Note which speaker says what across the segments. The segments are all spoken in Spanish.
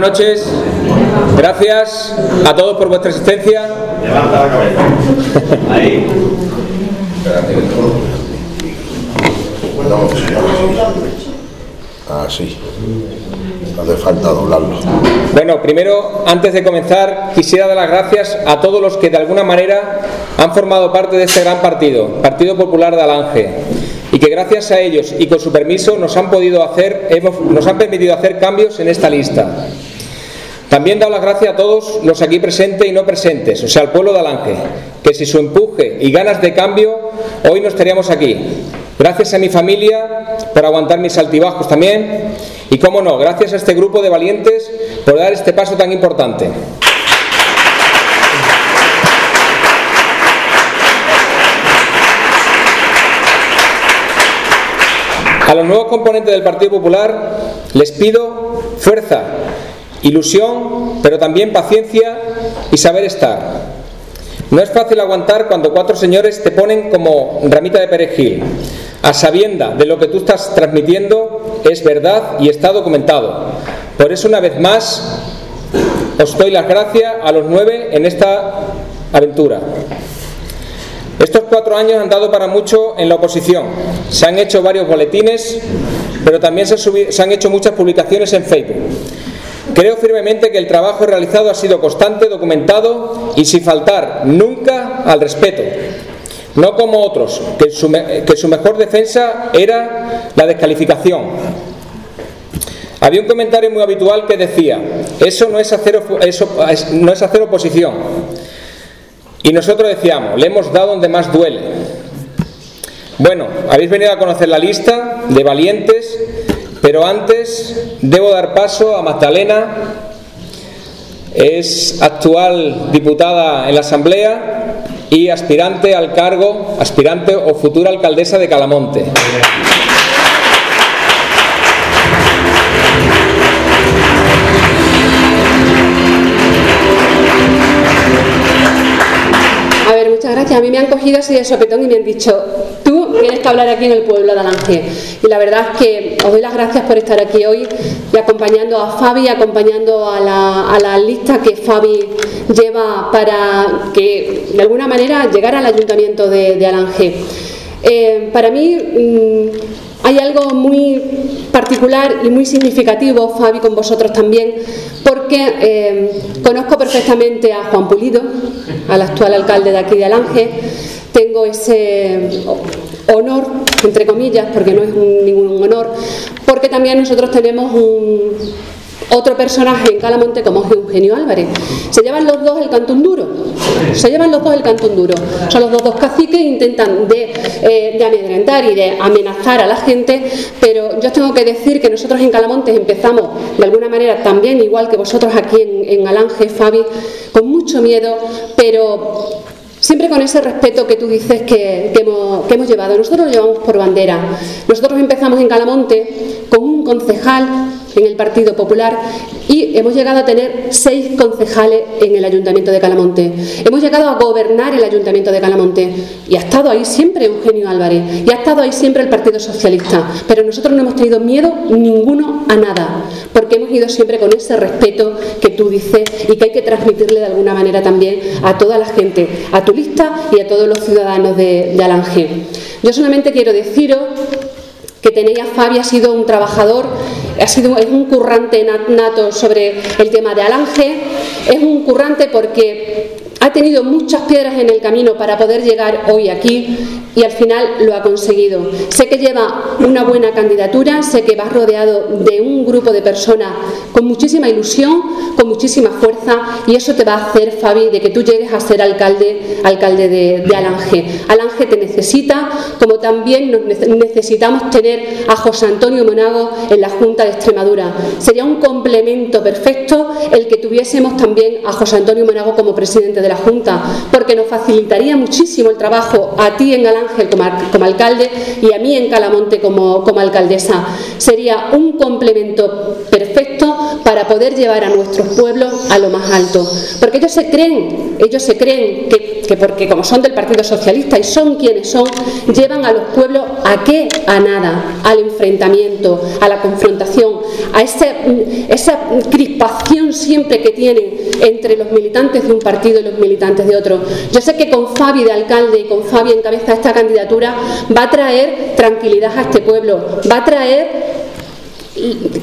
Speaker 1: buenas noches. Gracias a todos por vuestra asistencia.
Speaker 2: Levanta la cabeza. Ahí.
Speaker 3: Así. No hace falta doblarlo.
Speaker 1: Bueno, primero, antes de comenzar, quisiera dar las gracias a todos los que de alguna manera han formado parte de este gran partido, Partido Popular de Alange, y que gracias a ellos y con su permiso nos han podido hacer, hemos- nos han permitido hacer cambios en esta lista. También doy las gracias a todos los aquí presentes y no presentes, o sea, al pueblo de Alange, que sin su empuje y ganas de cambio, hoy no estaríamos aquí. Gracias a mi familia por aguantar mis altibajos también, y cómo no, gracias a este grupo de valientes por dar este paso tan importante. A los nuevos componentes del Partido Popular les pido fuerza, ilusión, pero también paciencia y saber estar. No es fácil aguantar cuando cuatro señores te ponen como ramita de perejil. A sabienda de lo que tú estás transmitiendo es verdad y está documentado. Por eso, una vez más, os doy las gracias a los nueve en esta aventura. Estos cuatro años han dado para mucho en la oposición. Se han hecho varios boletines, pero también se, han hecho muchas publicaciones en Facebook. Creo firmemente que el trabajo realizado ha sido constante, documentado y sin faltar nunca al respeto. No como otros, que su, mejor defensa era la descalificación. Había un comentario muy habitual que decía, eso no es hacer, eso es- no es hacer oposición. Y nosotros decíamos, le hemos dado donde más duele. Bueno, habéis venido a conocer la lista de valientes, pero antes debo dar paso a Magdalena, es actual diputada en la Asamblea y aspirante al cargo, aspirante o futura alcaldesa de Calamonte.
Speaker 4: A ver, muchas gracias. A mí me han cogido así de sopetón y me han dicho, tienes que hablar aquí en el pueblo de Alange. Y la verdad es que os doy las gracias por estar aquí hoy y acompañando a Fabi, acompañando a la, a la lista que Fabi lleva para que de alguna manera llegara al ayuntamiento de, de Alange. Eh, para mí mm, hay algo muy particular y muy significativo, Fabi, con vosotros también, porque eh, conozco perfectamente a Juan Pulido, al actual alcalde de aquí de Alange. Tengo ese honor, entre comillas, porque no es un- ningún honor, porque también nosotros tenemos un, otro personaje en Calamonte como Eugenio Álvarez. Se llevan los dos el cantón duro. Se llevan los dos el cantón duro. Son los dos, dos caciques intentan de, eh, amedrentar y de amenazar a la gente, pero yo os tengo que decir que nosotros en Calamonte empezamos de alguna manera también, igual que vosotros aquí en Alange, Fabi, con mucho miedo, pero Siempre con ese respeto que tú dices que, hemos, hemos llevado. Nosotros lo llevamos por bandera. Nosotros empezamos en Calamonte con un concejal en el Partido Popular y hemos llegado a tener seis concejales en el Ayuntamiento de Calamonte. Hemos llegado a gobernar el Ayuntamiento de Calamonte y ha estado ahí siempre Eugenio Álvarez y ha estado ahí siempre el Partido Socialista. Pero nosotros no hemos tenido miedo ninguno a nada, porque hemos ido siempre con ese respeto que tú dices y que hay que transmitirle de alguna manera también a toda la gente, a tu lista y a todos los ciudadanos de, de Alange. Yo solamente quiero deciros que tenéis a Fabi ha sido un trabajador, ha sido es un currante nat- nato sobre el tema de Alange, es un currante porque ha tenido muchas piedras en el camino para poder llegar hoy aquí y al final lo ha conseguido. Sé que lleva una buena candidatura, sé que va rodeado de un grupo de personas con muchísima ilusión, con muchísima fuerza y eso te va a hacer, Fabi, de que tú llegues a ser alcalde, alcalde de, de Alange. Alange te necesita, como también necesitamos tener a José Antonio Monago en la Junta de Extremadura. Sería un complemento perfecto el que tuviésemos también a José Antonio Monago como presidente de la Junta, porque nos facilitaría muchísimo el trabajo a ti en al- como alcalde y a mí en Calamonte como, como alcaldesa. Sería un complemento perfecto para poder llevar a nuestros pueblos a lo más alto. Porque ellos se creen, ellos se creen que, que porque como son del Partido Socialista y son quienes son, llevan a los pueblos a qué? A nada, al enfrentamiento, a la confrontación, a ese, esa crispación siempre que tienen entre los militantes de un partido y los militantes de otro. Yo sé que con Fabi de alcalde y con Fabi en cabeza esta candidatura va a traer tranquilidad a este pueblo, va a traer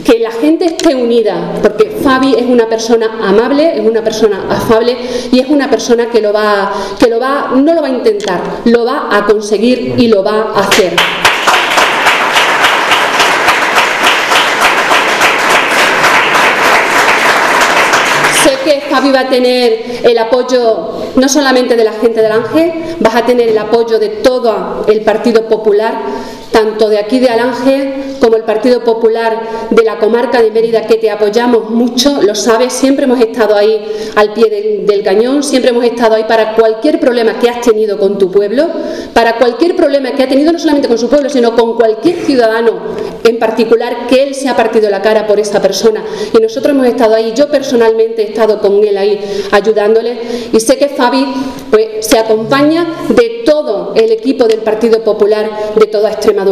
Speaker 4: que la gente esté unida, porque Fabi es una persona amable, es una persona afable y es una persona que lo va, que lo va, no lo va a intentar, lo va a conseguir y lo va a hacer. Sé que Fabi va a tener el apoyo no solamente de la gente del Ángel, vas a tener el apoyo de todo el Partido Popular, tanto de aquí de Alange como el Partido Popular de la comarca de Mérida, que te apoyamos mucho, lo sabes, siempre hemos estado ahí al pie del, cañón, siempre hemos estado ahí para cualquier problema que has tenido con tu pueblo, para cualquier problema que ha tenido no solamente con su pueblo, sino con cualquier ciudadano en particular que él se ha partido la cara por esa persona. Y nosotros hemos estado ahí, yo personalmente he estado con él ahí ayudándole y sé que Fabi pues, se acompaña de todo el equipo del Partido Popular de toda Extremadura.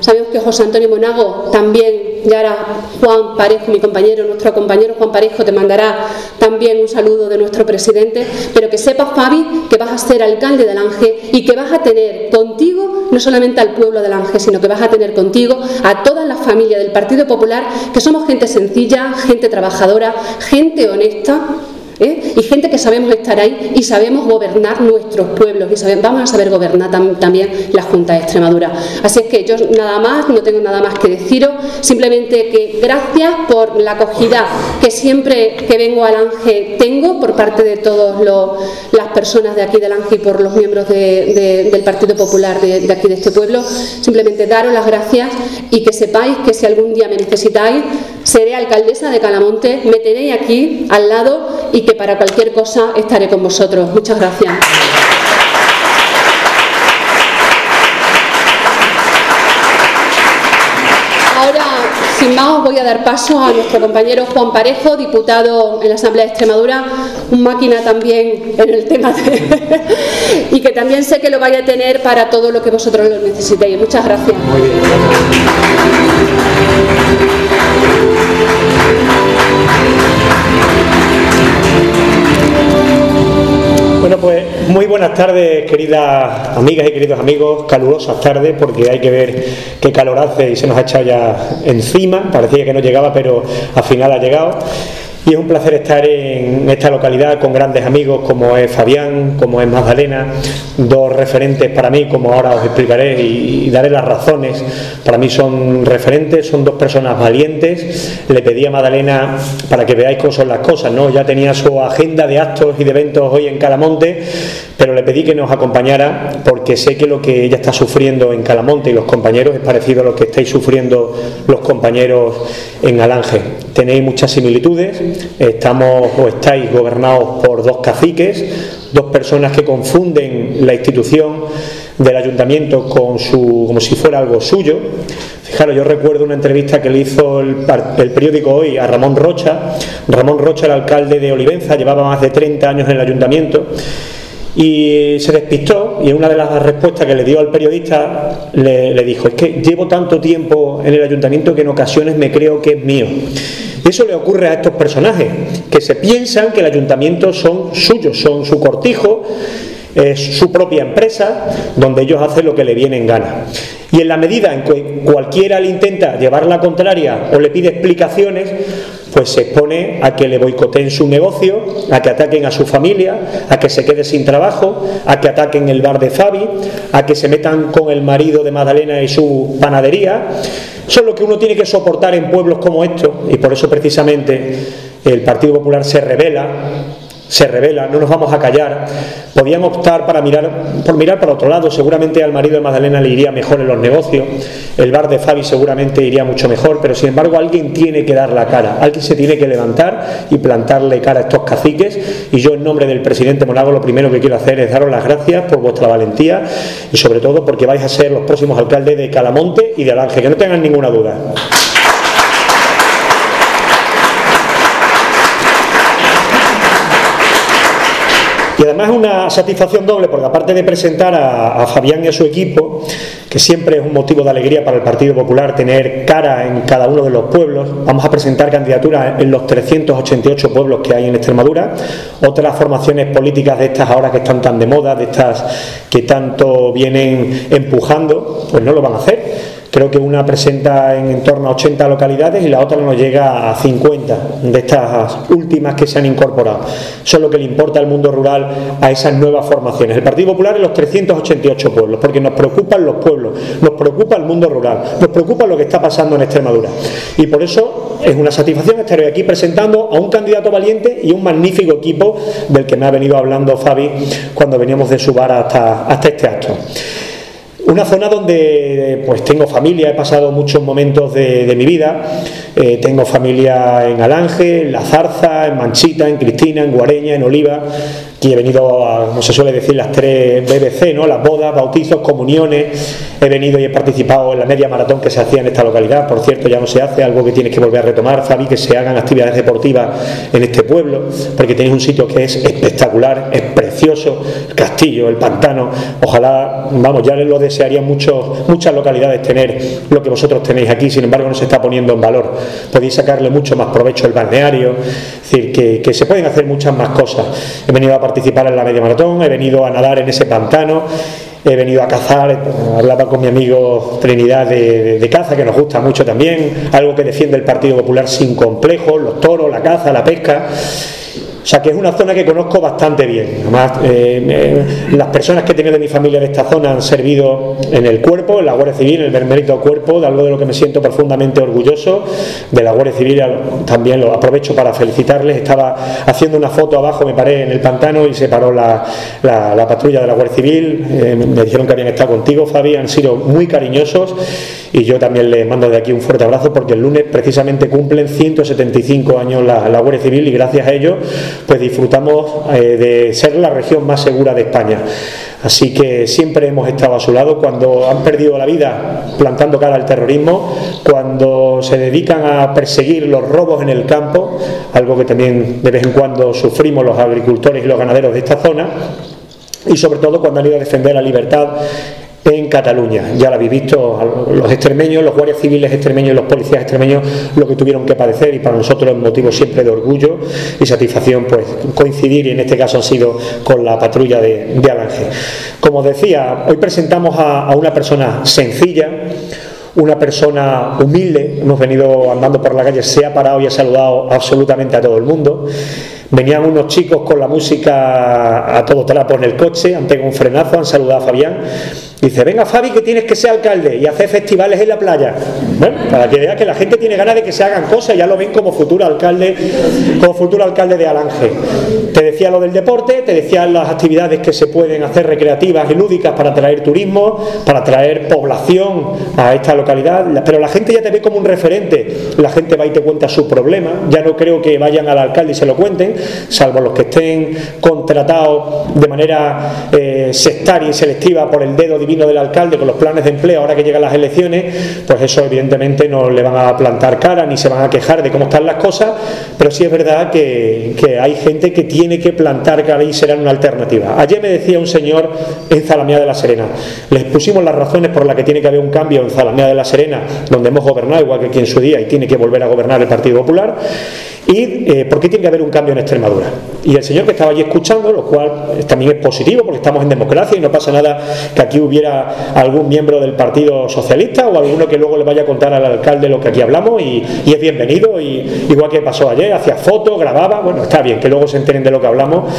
Speaker 4: Sabemos que José Antonio Monago también, y ahora Juan Parejo, mi compañero, nuestro compañero Juan Parejo, te mandará también un saludo de nuestro presidente, pero que sepas, Fabi, que vas a ser alcalde del Ángel y que vas a tener contigo no solamente al pueblo del Ángel, sino que vas a tener contigo a toda la familia del Partido Popular, que somos gente sencilla, gente trabajadora, gente honesta ¿eh? y gente que sabemos estar ahí y sabemos gobernar nuestros pueblos y vamos a saber gobernar tam también la Junta de Extremadura. Así es que yo nada más, no tengo nada más que deciros, simplemente que gracias por la acogida que siempre que vengo al Ángel tengo por parte de todas las personas de aquí del Ángel y por los miembros de, del Partido Popular de, de aquí de este pueblo, simplemente daros las gracias y que sepáis que si algún día me necesitáis, seré alcaldesa de Calamonte, me tenéis aquí al lado y que para cualquier cosa estaré con vosotros. Muchas gracias. Ahora, sin más, os voy a dar paso a nuestro compañero Juan Parejo, diputado en la Asamblea de Extremadura, un máquina también en el tema de... y que también sé que lo vaya a tener para todo lo que vosotros lo necesitéis. Muchas gracias.
Speaker 5: Muy bien. Muy buenas tardes, queridas amigas y queridos amigos, calurosas tardes, porque hay que ver qué calor hace y se nos ha echado ya encima, parecía que no llegaba, pero al final ha llegado. Y es un placer estar en esta localidad con grandes amigos como es Fabián, como es Magdalena, dos referentes para mí, como ahora os explicaré y, daré las razones. Para mí son referentes, son dos personas valientes. Le pedí a Magdalena para que veáis cómo son las cosas, ¿no? Ya tenía su agenda de actos y de eventos hoy en Calamonte, pero le pedí que nos acompañara porque sé que lo que ella está sufriendo en Calamonte y los compañeros es parecido a lo que estáis sufriendo los compañeros en Alange. Tenéis muchas similitudes, estamos o estáis gobernados por dos caciques, dos personas que confunden la institución del ayuntamiento con su, como si fuera algo suyo. Fijaros, yo recuerdo una entrevista que le hizo el, periódico hoy a Ramón Rocha. Ramón Rocha, el alcalde de Olivenza, llevaba más de 30 años en el ayuntamiento y se despistó y en una de las respuestas que le dio al periodista le, le dijo, es que llevo tanto tiempo en el ayuntamiento que en ocasiones me creo que es mío. Eso le ocurre a estos personajes, que se piensan que el ayuntamiento son suyos, son su cortijo, es su propia empresa, donde ellos hacen lo que le viene en gana. Y en la medida en que cualquiera le intenta llevar la contraria o le pide explicaciones, pues se expone a que le boicoteen su negocio, a que ataquen a su familia, a que se quede sin trabajo, a que ataquen el bar de Fabi, a que se metan con el marido de Magdalena y su panadería. Eso es lo que uno tiene que soportar en pueblos como estos y por eso precisamente el Partido Popular se revela se revela, no nos vamos a callar. Podían optar para mirar, por mirar para otro lado, seguramente al marido de Magdalena le iría mejor en los negocios, el bar de Fabi seguramente iría mucho mejor, pero sin embargo alguien tiene que dar la cara, alguien se tiene que levantar y plantarle cara a estos caciques y yo en nombre del presidente Monago lo primero que quiero hacer es daros las gracias por vuestra valentía y sobre todo porque vais a ser los próximos alcaldes de Calamonte y de Alange, que no tengan ninguna duda. Y además es una satisfacción doble, porque aparte de presentar a, a Fabián y a su equipo, que siempre es un motivo de alegría para el Partido Popular tener cara en cada uno de los pueblos. Vamos a presentar candidaturas en los 388 pueblos que hay en Extremadura. Otras formaciones políticas de estas ahora que están tan de moda, de estas que tanto vienen empujando, pues no lo van a hacer Creo que una presenta en, torno a 80 localidades y la otra no llega a 50 de estas últimas que se han incorporado. Eso es lo que le importa al mundo rural a esas nuevas formaciones. El Partido Popular en los 388 pueblos, porque nos preocupan los pueblos, nos preocupa el mundo rural, nos preocupa lo que está pasando en Extremadura. Y por eso es una satisfacción estar hoy aquí presentando a un candidato valiente y un magnífico equipo del que me ha venido hablando Fabi cuando veníamos de su bar hasta este acto. Una zona donde pues tengo familia, he pasado muchos momentos de, mi vida. Eh, tengo familia en Alange, en La Zarza, en Manchita, en Cristina, en Guareña, en Oliva. Aquí he venido a, como se suele decir, las tres BBC, ¿no? Las bodas, bautizos, comuniones. He venido y he participado en la media maratón que se hacía en esta localidad. Por cierto, ya no se hace, algo que tienes que volver a retomar, Fabi, que se hagan actividades deportivas en este pueblo, porque tenéis un sitio que es espectacular, es el castillo, el pantano. Ojalá, vamos, ya lo desearían muchos, muchas localidades tener lo que vosotros tenéis aquí, sin embargo no se está poniendo en valor. Podéis sacarle mucho más provecho al balneario, es decir, que, se pueden hacer muchas más cosas. He venido a participar en la media maratón, he venido a nadar en ese pantano, he venido a cazar, hablaba con mi amigo Trinidad de, caza, que nos gusta mucho también, algo que defiende el Partido Popular sin complejos, los toros, la caza, la pesca. O sea que es una zona que conozco bastante bien. Además, eh, las personas que he tenido de mi familia de esta zona han servido en el cuerpo, en la Guardia Civil, en el Bermerito Cuerpo, de algo de lo que me siento profundamente orgulloso. De la Guardia Civil también lo aprovecho para felicitarles. Estaba haciendo una foto abajo, me paré en el pantano y se paró la, la, patrulla de la Guardia Civil. Eh, me dijeron que habían estado contigo, Fabi, han sido muy cariñosos y yo también les mando de aquí un fuerte abrazo porque el lunes precisamente cumplen 175 años la, la Guardia Civil y gracias a ello pues disfrutamos eh, de ser la región más segura de España. Así que siempre hemos estado a su lado cuando han perdido la vida plantando cara al terrorismo, cuando se dedican a perseguir los robos en el campo, algo que también de vez en cuando sufrimos los agricultores y los ganaderos de esta zona, y sobre todo cuando han ido a defender la libertad en Cataluña. Ya lo habéis visto, los extremeños, los guardias civiles extremeños los policías extremeños lo que tuvieron que padecer y para nosotros es motivo siempre de orgullo y satisfacción pues coincidir y en este caso ha sido con la patrulla de, de Alange. Como decía, hoy presentamos a una persona sencilla, una persona humilde, hemos venido andando por la calle, se ha parado y ha saludado absolutamente a todo el mundo. Venían unos chicos con la música a todo trapo en el coche, han pegado un frenazo, han saludado a Fabián Dice, venga Fabi que tienes que ser alcalde y hacer festivales en la playa. Bueno, para que veas que la gente tiene ganas de que se hagan cosas, ya lo ven como futuro alcalde, como futuro alcalde de Alange. Te decía lo del deporte, te decía las actividades que se pueden hacer recreativas y lúdicas para traer turismo, para traer población a esta localidad, pero la gente ya te ve como un referente. La gente va y te cuenta su problema. Ya no creo que vayan al alcalde y se lo cuenten, salvo los que estén contratados de manera eh, sectaria y selectiva por el dedo vino del alcalde con los planes de empleo ahora que llegan las elecciones, pues eso evidentemente no le van a plantar cara ni se van a quejar de cómo están las cosas, pero sí es verdad que, hay gente que tiene que plantar cara y será una alternativa. Ayer me decía un señor en Zalamea de la Serena, les pusimos las razones por las que tiene que haber un cambio en Zalamea de la Serena, donde hemos gobernado igual que aquí en su día y tiene que volver a gobernar el Partido Popular, y eh, por qué tiene que haber un cambio en Extremadura. Y el señor que estaba allí escuchando, lo cual también es positivo porque estamos en democracia y no pasa nada que aquí hubiera algún miembro del Partido Socialista o alguno que luego le vaya a contar al alcalde lo que aquí hablamos y, es bienvenido, y, igual que pasó ayer, hacía fotos, grababa, bueno, está bien, que luego se enteren de lo que hablamos.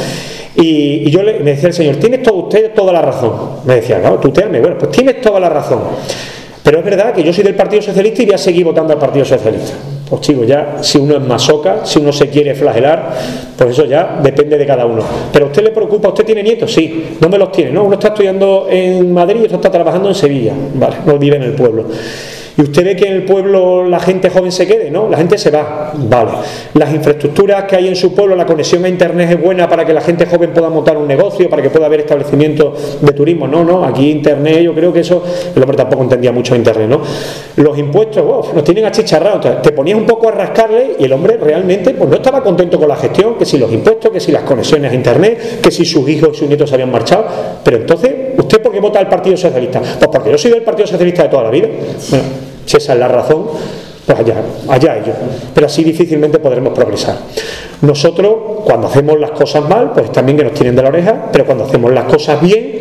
Speaker 5: Y, yo le, decía el señor, tienes todo, usted toda la razón. Me decía, no, tutearme, bueno, pues tienes toda la razón. Pero es verdad que yo soy del Partido Socialista y voy a seguir votando al Partido Socialista. Pues chicos, ya si uno es masoca, si uno se quiere flagelar, pues eso ya depende de cada uno. Pero a usted le preocupa, ¿usted tiene nietos? Sí. ¿Dónde los tiene? No, uno está estudiando en Madrid y otro está trabajando en Sevilla. Vale, no vive en el pueblo. Y usted ve que en el pueblo la gente joven se quede, ¿no? La gente se va, vale. Las infraestructuras que hay en su pueblo, la conexión a internet es buena para que la gente joven pueda montar un negocio, para que pueda haber establecimientos de turismo. No, no, aquí internet, yo creo que eso, el hombre tampoco entendía mucho internet, ¿no? Los impuestos, wow, nos tienen achicharrados. Te ponías un poco a rascarle y el hombre realmente pues no estaba contento con la gestión, que si los impuestos, que si las conexiones a internet, que si sus hijos y sus nietos habían marchado. Pero entonces, ¿usted por qué vota al Partido Socialista? Pues porque yo soy del Partido Socialista de toda la vida. Bueno, si esa es la razón, pues allá, allá ellos. Pero así difícilmente podremos progresar. Nosotros, cuando hacemos las cosas mal, pues también que nos tienen de la oreja, pero cuando hacemos las cosas bien,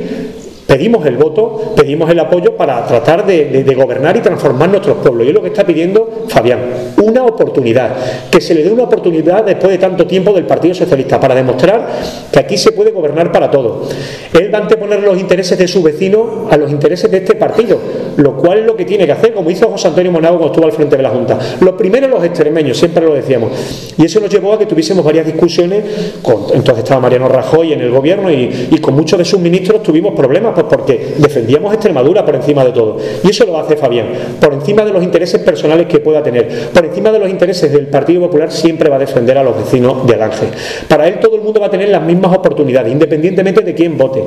Speaker 5: pedimos el voto, pedimos el apoyo para tratar de, gobernar y transformar nuestros pueblos. Y es lo que está pidiendo Fabián, una oportunidad, que se le dé una oportunidad después de tanto tiempo del Partido Socialista para demostrar que aquí se puede gobernar para todos. Él va a anteponer los intereses de su vecino a los intereses de este partido, lo cual es lo que tiene que hacer, como hizo José Antonio Monago cuando estuvo al frente de la Junta. Lo primero los extremeños, siempre lo decíamos. Y eso nos llevó a que tuviésemos varias discusiones, con, entonces estaba Mariano Rajoy en el gobierno y, y con muchos de sus ministros tuvimos problemas pues porque defendíamos Extremadura por encima de todo. Y eso lo hace Fabián, por encima de los intereses personales que pueda tener, por encima de los intereses del Partido Popular, siempre va a defender a los vecinos de Alange. Para él todo el mundo va a tener las mismas oportunidades, independientemente de quién vote.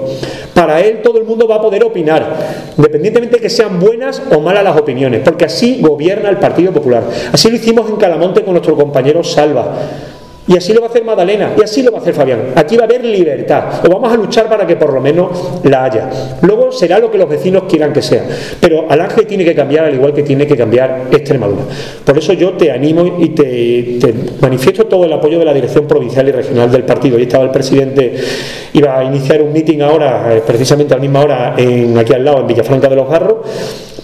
Speaker 5: Para él todo el mundo va a poder opinar, independientemente de que sean buenas o malas las opiniones, porque así gobierna el Partido Popular. Así lo hicimos en Calamonte con nuestro compañero Salva. Y así lo va a hacer Madalena, y así lo va a hacer Fabián. Aquí va a haber libertad, o vamos a luchar para que por lo menos la haya. Luego será lo que los vecinos quieran que sea. Pero Alange tiene que cambiar al igual que tiene que cambiar Extremadura. Por eso yo te animo y te, manifiesto todo el apoyo de la dirección provincial y regional del partido. Y estaba el presidente, iba a iniciar un meeting ahora, eh, precisamente a la misma hora, en, aquí al lado, en Villafranca de los Barros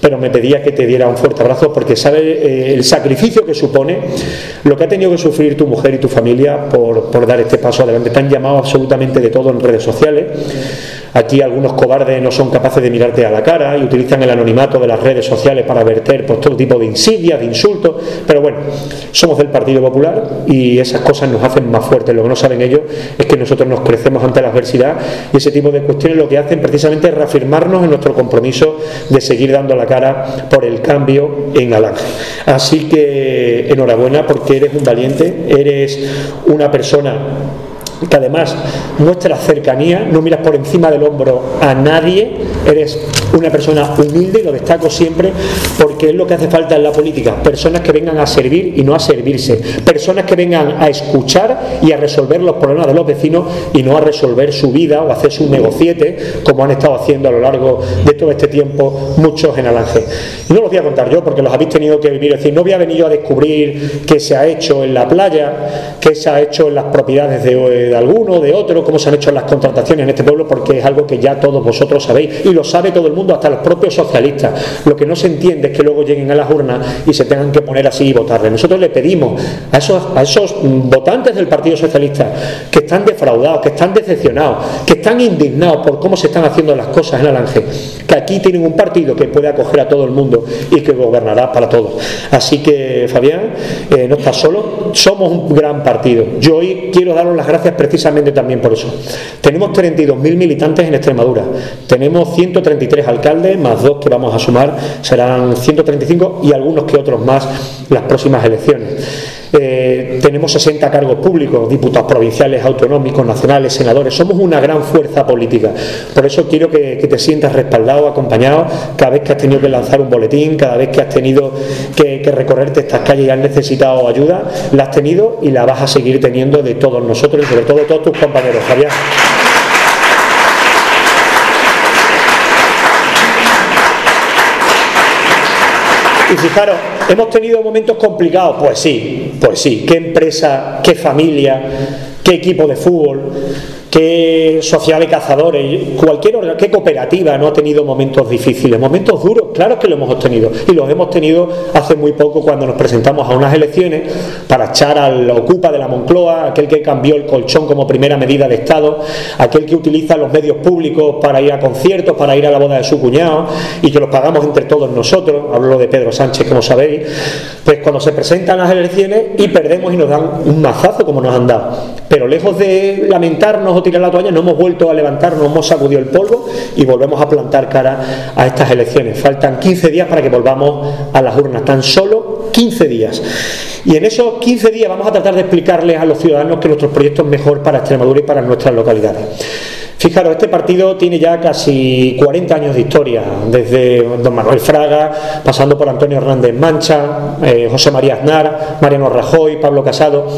Speaker 5: pero me pedía que te diera un fuerte abrazo porque sabe eh, el sacrificio que supone lo que ha tenido que sufrir tu mujer y tu familia por, por dar este paso adelante. Te han llamado absolutamente de todo en redes sociales Aquí algunos cobardes no son capaces de mirarte a la cara y utilizan el anonimato de las redes sociales para verter pues, todo tipo de insidias, de insultos. Pero bueno, somos del Partido Popular y esas cosas nos hacen más fuertes. Lo que no saben ellos es que nosotros nos crecemos ante la adversidad y ese tipo de cuestiones lo que hacen precisamente es reafirmarnos en nuestro compromiso de seguir dando la cara por el cambio en Alange. Así que enhorabuena porque eres un valiente, eres una persona que además muestra cercanía, no miras por encima del hombro a nadie, eres una persona humilde lo destaco siempre porque es lo que hace falta en la política, personas que vengan a servir y no a servirse, personas que vengan a escuchar y a resolver los problemas de los vecinos y no a resolver su vida o hacer su negociete como han estado haciendo a lo largo de todo este tiempo muchos en Alange. No los voy a contar yo porque los habéis tenido que vivir, es decir, no había venido a descubrir qué se ha hecho en la playa, qué se ha hecho en las propiedades de de alguno, de otro, cómo se han hecho las contrataciones en este pueblo, porque es algo que ya todos vosotros sabéis y lo sabe todo el mundo, hasta los propios socialistas. Lo que no se entiende es que luego lleguen a las urnas y se tengan que poner así y votarle. Nosotros le pedimos a esos, a esos votantes del Partido Socialista que están defraudados, que están decepcionados, que están indignados por cómo se están haciendo las cosas en Alange, que aquí tienen un partido que puede acoger a todo el mundo y que gobernará para todos. Así que, Fabián, eh, no estás solo, somos un gran partido. Yo hoy quiero daros las gracias precisamente también por eso. Tenemos 32.000 militantes en Extremadura, tenemos 133 alcaldes, más dos que vamos a sumar, serán 135 y algunos que otros más las próximas elecciones. Eh, tenemos 60 cargos públicos, diputados provinciales, autonómicos, nacionales, senadores. Somos una gran fuerza política. Por eso quiero que, te sientas respaldado, acompañado, cada vez que has tenido que lanzar un boletín, cada vez que has tenido que, recorrerte estas calles y has necesitado ayuda, la has tenido y la vas a seguir teniendo de todos nosotros y sobre todo de todos tus compañeros. Javier. Y fijaros, ¿hemos tenido momentos complicados? Pues sí, pues sí. ¿Qué empresa, qué familia, qué equipo de fútbol? Qué sociedad de cazadores, cualquier qué cooperativa no ha tenido momentos difíciles, momentos duros, claro que lo hemos tenido y los hemos tenido hace muy poco cuando nos presentamos a unas elecciones para echar al ocupa de la Moncloa, aquel que cambió el colchón como primera medida de Estado, aquel que utiliza los medios públicos para ir a conciertos, para ir a la boda de su cuñado y que los pagamos entre todos nosotros, hablo de Pedro Sánchez como sabéis, pues cuando se presentan las elecciones y perdemos y nos dan un mazazo como nos han dado, pero lejos de lamentarnos o tirar la toalla, no hemos vuelto a levantar, no hemos sacudido el polvo y volvemos a plantar cara a estas elecciones. Faltan 15 días para que volvamos a las urnas, tan solo 15 días. Y en esos 15 días vamos a tratar de explicarles a los ciudadanos que nuestro proyecto es mejor para Extremadura y para nuestras localidades. Fijaros, este partido tiene ya casi 40 años de historia, desde don Manuel Fraga, pasando por Antonio Hernández Mancha, eh, José María Aznar, Mariano Rajoy, Pablo Casado.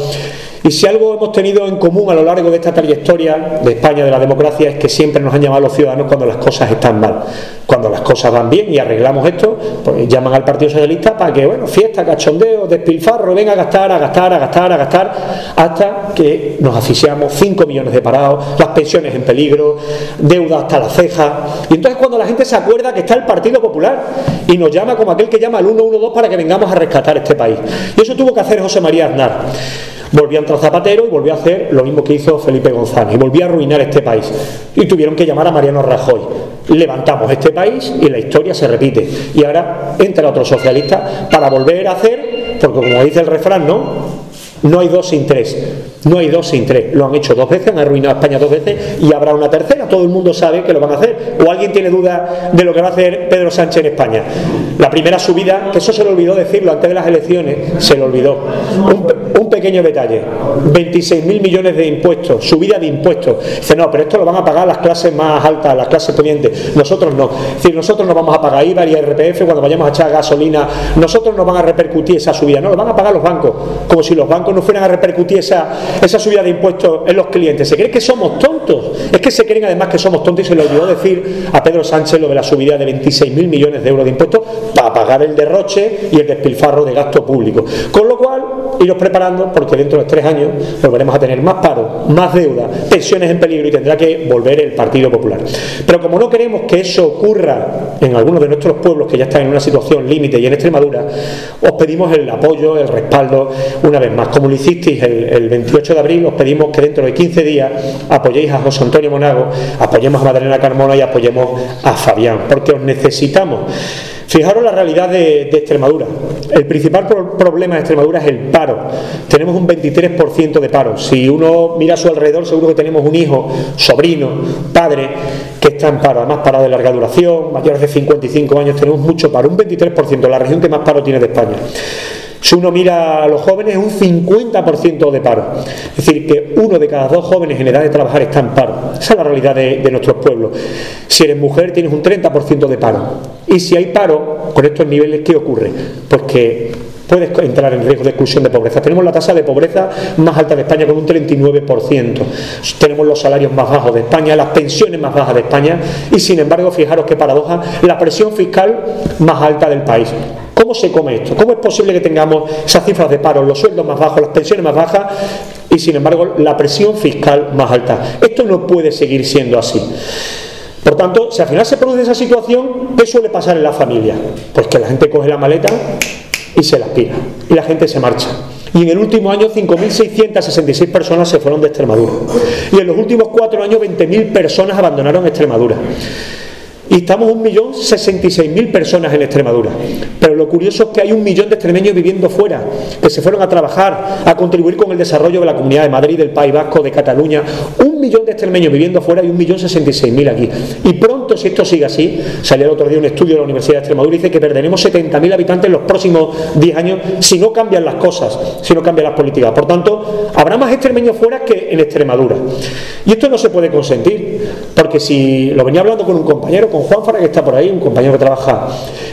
Speaker 5: Y si algo hemos tenido en común a lo largo de esta trayectoria de España, de la democracia, es que siempre nos han llamado los ciudadanos cuando las cosas están mal. Cuando las cosas van bien y arreglamos esto, pues llaman al Partido Socialista para que, bueno, fiesta, cachondeo, despilfarro, venga a gastar, a gastar, a gastar, a gastar, hasta que nos asfixiamos 5 millones de parados, las pensiones en peligro, deuda hasta la ceja. Y entonces cuando la gente se acuerda que está el Partido Popular y nos llama como aquel que llama al 112 para que vengamos a rescatar este país. Y eso tuvo que hacer José María Aznar. Volvió a entrar Zapatero y volvió a hacer lo mismo que hizo Felipe González y volvió a arruinar este país. Y tuvieron que llamar a Mariano Rajoy. Levantamos este país y la historia se repite. Y ahora entra otro socialista para volver a hacer, porque como dice el refrán, ¿no? No hay dos sin tres. No hay dos sin tres. Lo han hecho dos veces, han arruinado a España dos veces y habrá una tercera. Todo el mundo sabe que lo van a hacer. ¿O alguien tiene duda de lo que va a hacer Pedro Sánchez en España? La primera subida, que eso se le olvidó decirlo antes de las elecciones, se le olvidó. Un pequeño detalle. 26.000 millones de impuestos, subida de impuestos. Dice, no, pero esto lo van a pagar las clases más altas, las clases pudientes. Nosotros no. Es decir, nosotros no vamos a pagar IVA y RPF cuando vayamos a echar gasolina. Nosotros no van a repercutir esa subida. No, lo van a pagar los bancos. Como si los bancos no fueran a repercutir esa, esa subida de impuestos en los clientes. Se creen que somos tontos. Es que se creen además que somos tontos y se le olvidó decir a Pedro Sánchez lo de la subida de 26.000 millones de euros de impuestos para pagar el derroche y el despilfarro de gasto público. Con lo cual, iros preparando porque dentro de tres años volveremos a tener más paro, más deuda, pensiones en peligro y tendrá que volver el Partido Popular. Pero como no queremos que eso ocurra en algunos de nuestros pueblos que ya están en una situación límite y en Extremadura, os pedimos el apoyo, el respaldo una vez más. Como lo hicisteis el, el 28 de abril, os pedimos que dentro de 15 días apoyéis a José Antonio Monago, apoyemos a Madalena Carmona y apoyemos a Fabián, porque os necesitamos. Fijaros la realidad de, Extremadura. El principal pro- problema de Extremadura es el paro. Tenemos un 23% de paro. Si uno mira a su alrededor, seguro que tenemos un hijo, sobrino, padre, que está en paro. Además, paro de larga duración, mayores de 55 años, tenemos mucho paro. Un 23%, la región que más paro tiene de España. Si uno mira a los jóvenes, es un 50% de paro. Es decir, que uno de cada dos jóvenes en edad de trabajar está en paro. Esa es la realidad de, de nuestros pueblos. Si eres mujer, tienes un 30% de paro. Y si hay paro, con estos niveles, ¿qué ocurre? Pues que puedes entrar en riesgo de exclusión de pobreza. Tenemos la tasa de pobreza más alta de España con un 39%. Tenemos los salarios más bajos de España, las pensiones más bajas de España y sin embargo, fijaros qué paradoja, la presión fiscal más alta del país. ¿Cómo se come esto? ¿Cómo es posible que tengamos esas cifras de paro, los sueldos más bajos, las pensiones más bajas y sin embargo la presión fiscal más alta? Esto no puede seguir siendo así. Por tanto, si al final se produce esa situación, ¿qué suele pasar en la familia? Pues que la gente coge la maleta y se la pira y la gente se marcha. Y en el último año 5.666 personas se fueron de Extremadura. Y en los últimos cuatro años 20.000 personas abandonaron Extremadura. Y estamos 1.066.000 personas en Extremadura. Pero lo curioso es que hay un millón de extremeños viviendo fuera, que se fueron a trabajar, a contribuir con el desarrollo de la Comunidad de Madrid, del País Vasco, de Cataluña. Millón de extremeños viviendo fuera y un millón 66.000 aquí. Y pronto, si esto sigue así, salió el otro día un estudio de la Universidad de Extremadura y dice que perderemos 70.000 habitantes en los próximos 10 años si no cambian las cosas, si no cambian las políticas. Por tanto, habrá más extremeños fuera que en Extremadura. Y esto no se puede consentir, porque si lo venía hablando con un compañero, con Juan Fara, que está por ahí, un compañero que trabaja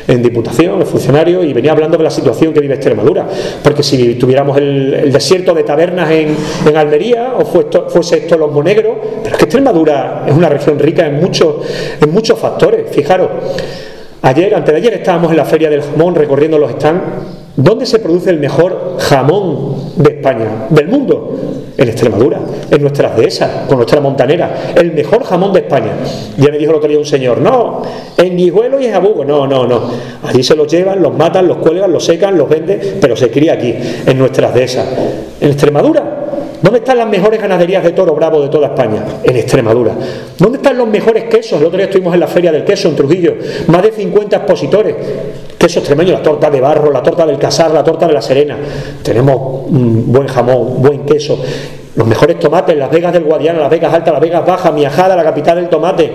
Speaker 5: en Diputación, es funcionario, y venía hablando de la situación que vive Extremadura. Porque si tuviéramos el, desierto de tabernas en, en Almería, o fuese esto los monegros, pero es que Extremadura es una región rica en muchos, en muchos factores. Fijaros, ayer, antes de ayer, estábamos en la Feria del Jamón recorriendo los stands. ¿Dónde se produce el mejor jamón de España, del mundo? En Extremadura, en nuestras dehesas, con nuestra montanera. El mejor jamón de España. Ya me dijo el otro día un señor, no, en Guijuelo y en Abugo. No, no, no. Allí se los llevan, los matan, los cuelgan, los secan, los venden, pero se cría aquí, en nuestras dehesas. En Extremadura, ¿Dónde están las mejores ganaderías de toro bravo de toda España? En Extremadura. ¿Dónde están los mejores quesos? El otro día estuvimos en la Feria del Queso en Trujillo. Más de 50 expositores. Queso extremeño, la torta de barro, la torta del Casar, la torta de la Serena. Tenemos mm, buen jamón, buen queso. Los mejores tomates, las Vegas del Guadiana, las Vegas Altas, las Vegas Bajas, Miajada, la capital del tomate,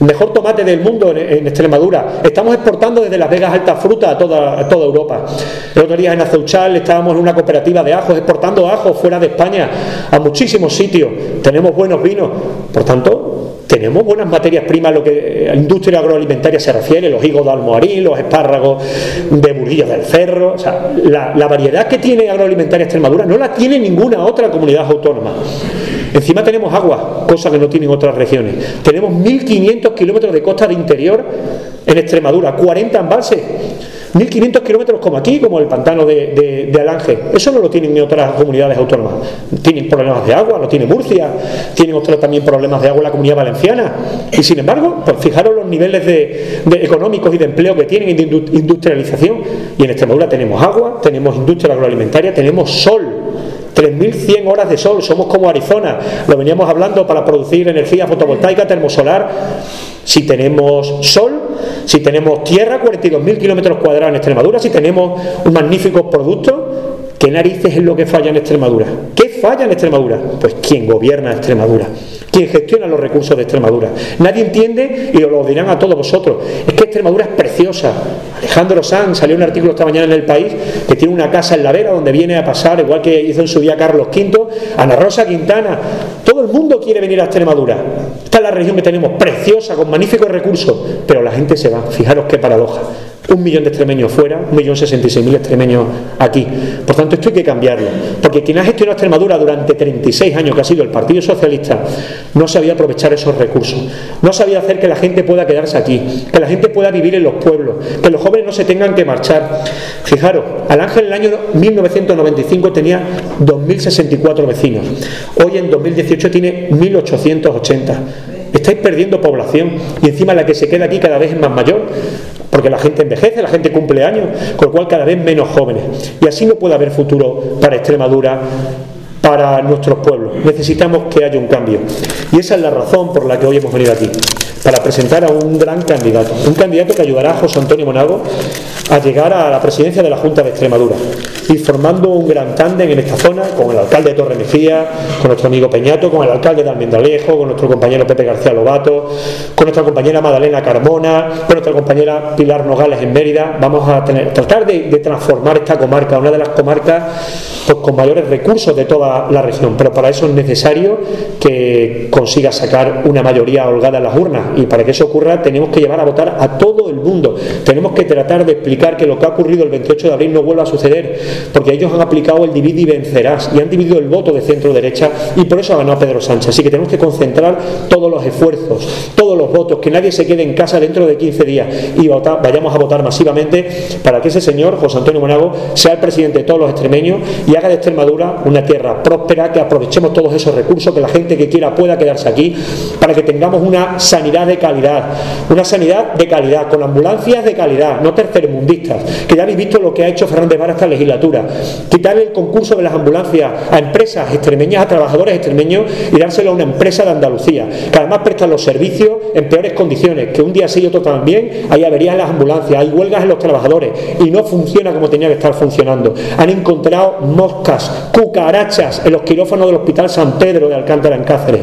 Speaker 5: mejor tomate del mundo en, Extremadura. Estamos exportando desde las Vegas Altas fruta a toda, toda Europa. El otro día en Aceuchal estábamos en una cooperativa de ajos, exportando ajos fuera de España a muchísimos sitios. Tenemos buenos vinos. Por tanto, tenemos buenas materias primas lo que a la industria agroalimentaria se refiere, los higos de almoharín, los espárragos de Burguillo del Cerro, o sea, la, la, variedad que tiene agroalimentaria Extremadura no la tiene ninguna otra comunidad autónoma. Encima tenemos agua, cosa que no tienen otras regiones. Tenemos 1.500 kilómetros de costa de interior en Extremadura, 40 embalses. 1.500 kilómetros como aquí, como el pantano de, Alange. Eso no lo tienen ni otras comunidades autónomas. Tienen problemas de agua, lo tiene Murcia, tienen otros también problemas de agua la comunidad valenciana. Y sin embargo, pues fijaros los niveles de, económicos y de empleo que tienen y de industrialización. Y en Extremadura tenemos agua, tenemos industria agroalimentaria, tenemos sol. 3.100 horas de sol, somos como Arizona, lo veníamos hablando para producir energía fotovoltaica, termosolar. Si tenemos sol, si tenemos tierra, 42.000 kilómetros cuadrados en Extremadura, si tenemos un magnífico producto, ¿qué narices es lo que falla en Extremadura? ¿Qué falla en Extremadura? Pues quien gobierna Extremadura quien gestiona los recursos de Extremadura. Nadie entiende y lo dirán a todos vosotros. Es que Extremadura es preciosa. Alejandro Sanz salió un artículo esta mañana en el país que tiene una casa en la Vera donde viene a pasar, igual que hizo en su día Carlos V, Ana Rosa Quintana. Todo el mundo quiere venir a Extremadura. Esta es la región que tenemos, preciosa, con magníficos recursos, pero la gente se va. Fijaros qué paradoja un millón de extremeños fuera, un millón sesenta y seis mil extremeños aquí. Por tanto, esto hay que cambiarlo, porque quien ha gestionado Extremadura durante 36 años, que ha sido el Partido Socialista, no sabía aprovechar esos recursos, no sabía hacer que la gente pueda quedarse aquí, que la gente pueda vivir en los pueblos, que los jóvenes no se tengan que marchar. Fijaros, al Ángel en el año 1995 tenía 2.064 vecinos, hoy en 2018 tiene 1.880. Estáis perdiendo población y encima la que se queda aquí cada vez es más mayor porque la gente envejece, la gente cumple años, con lo cual cada vez menos jóvenes. Y así no puede haber futuro para Extremadura, para nuestros pueblos. Necesitamos que haya un cambio. Y esa es la razón por la que hoy hemos venido aquí, para presentar a un gran candidato, un candidato que ayudará a José Antonio Monago a llegar a la presidencia de la Junta de Extremadura y formando un gran tándem en esta zona con el alcalde de Torre Mejía, con nuestro amigo Peñato, con el alcalde de Almendalejo, con nuestro compañero Pepe García Lobato, con nuestra compañera Madalena Carmona, con nuestra compañera Pilar Nogales en Mérida. Vamos a tratar de, de transformar esta comarca, una de las comarcas pues, con mayores recursos de toda la región, pero para eso es necesario que consiga sacar una mayoría holgada en las urnas y para que eso ocurra tenemos que llevar a votar a todo el mundo. Tenemos que tratar de explicar que lo que ha ocurrido el 28 de abril no vuelva a suceder, porque ellos han aplicado el divide y vencerás y han dividido el voto de centro derecha y por eso ha ganado Pedro Sánchez. Así que tenemos que concentrar todos los esfuerzos, todos los votos, que nadie se quede en casa dentro de 15 días y vayamos a votar masivamente para que ese señor, José Antonio Monago, sea el presidente de todos los extremeños y haga de Extremadura una tierra próspera, que aprovechemos todos esos recursos, que la gente que quiera pueda quedarse aquí, para que tengamos una sanidad de calidad, una sanidad de calidad, con ambulancias de calidad, no tercermundistas, que ya habéis visto lo que ha hecho Fernández Vara esta legislatura, quitarle el concurso de las ambulancias a empresas extremeñas, a trabajadores extremeños y dárselo a una empresa de Andalucía, que además presta los servicios en peores condiciones, que un día sí y otro también hay averías en las ambulancias, hay huelgas en los trabajadores y no funciona como tenía que estar funcionando. Han encontrado moscas, cucarachas en los quirófanos del Hospital San Pedro de Alcántara en Cáceres.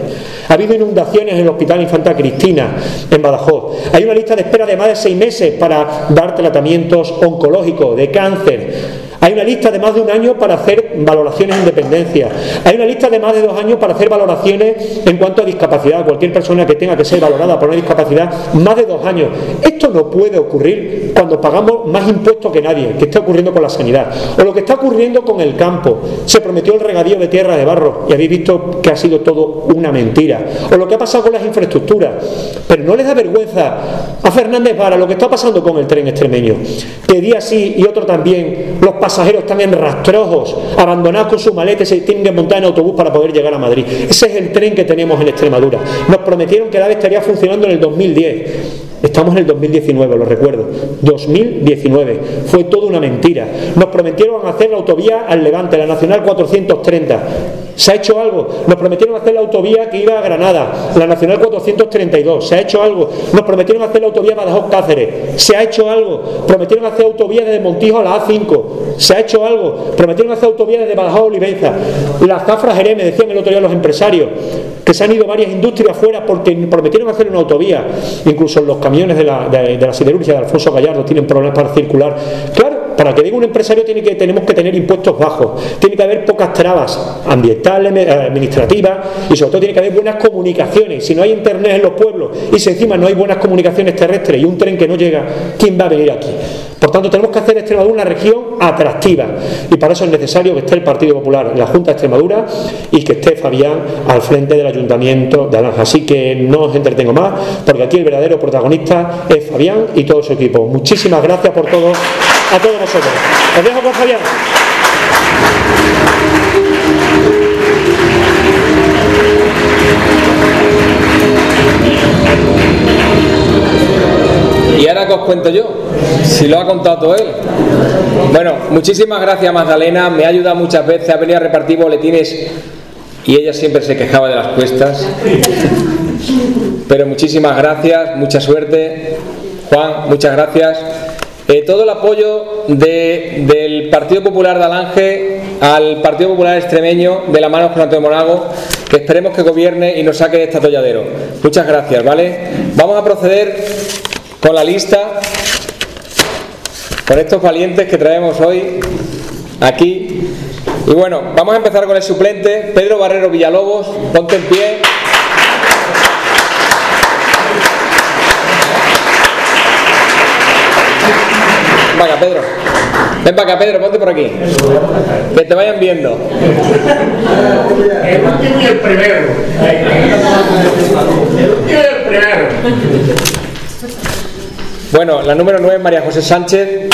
Speaker 5: Ha habido inundaciones en el Hospital Infanta Cristina en Badajoz. Hay una lista de espera de más de seis meses para dar tratamientos oncológicos, de cáncer hay una lista de más de un año para hacer valoraciones en dependencia. Hay una lista de más de dos años para hacer valoraciones en cuanto a discapacidad. Cualquier persona que tenga que ser valorada por una discapacidad, más de dos años. Esto no puede ocurrir cuando pagamos más impuestos que nadie, que está ocurriendo con la sanidad. O lo que está ocurriendo con el campo. Se prometió el regadío de tierra de barro y habéis visto que ha sido todo una mentira. O lo que ha pasado con las infraestructuras. Pero no les da vergüenza a Fernández Vara lo que está pasando con el tren extremeño. Que día sí y otro también los pasajeros también rastrojos, abandonados con sus maletes, se tienen que montar en autobús para poder llegar a Madrid. Ese es el tren que tenemos en Extremadura. Nos prometieron que la vez estaría funcionando en el 2010. Estamos en el 2019, lo recuerdo. 2019. Fue toda una mentira. Nos prometieron hacer la autovía al Levante, la Nacional 430 ¿Se ha hecho algo? Nos prometieron hacer la autovía que iba a Granada, la Nacional 432. ¿Se ha hecho algo? Nos prometieron hacer la autovía Badajoz-Cáceres. ¿Se ha hecho algo? Prometieron hacer autovía desde Montijo a la A5. ¿Se ha hecho algo? Prometieron hacer autovía desde Badajoz a Olivenza. Las zafras Jerez, me decían el otro día los empresarios, que se han ido varias industrias afuera porque prometieron hacer una autovía. Incluso los camiones de la, de, la siderurgia de Alfonso Gallardo tienen problemas para circular. Para que diga un empresario tenemos que tener impuestos bajos, tiene que haber pocas trabas ambientales, eh, administrativas y sobre todo tiene que haber buenas comunicaciones. Si no hay internet en los pueblos y si encima no hay buenas comunicaciones terrestres y un tren que no llega, ¿quién va a venir aquí? Por tanto, tenemos que hacer Extremadura una región atractiva y para eso es necesario que esté el Partido Popular en la Junta de Extremadura y que esté Fabián al frente del Ayuntamiento de Alanja. Así que no os entretengo más porque aquí el verdadero protagonista es Fabián y todo su equipo. Muchísimas gracias por todo a todos vosotros. Os dejo con Fabián.
Speaker 1: Y ahora que os cuento yo, si lo ha contado todo él. Bueno, muchísimas gracias Magdalena, me ha ayudado muchas veces, ha venido a repartir boletines y ella siempre se quejaba de las cuestas. Pero muchísimas gracias, mucha suerte. Juan, muchas gracias. Eh, todo el apoyo de- del Partido Popular de Alange al Partido Popular Extremeño de la mano con Antonio Monago, que esperemos que gobierne y nos saque de este atolladero. Muchas gracias, ¿vale? Vamos a proceder con la lista, con estos valientes que traemos hoy aquí. Y bueno, vamos a empezar con el suplente, Pedro Barrero Villalobos, ponte en pie. Ven acá, Pedro. Ven para acá, Pedro, ponte por aquí. Que te vayan viendo.
Speaker 6: El último y el primero. El último y el primero.
Speaker 1: Bueno, la número 9, María José Sánchez.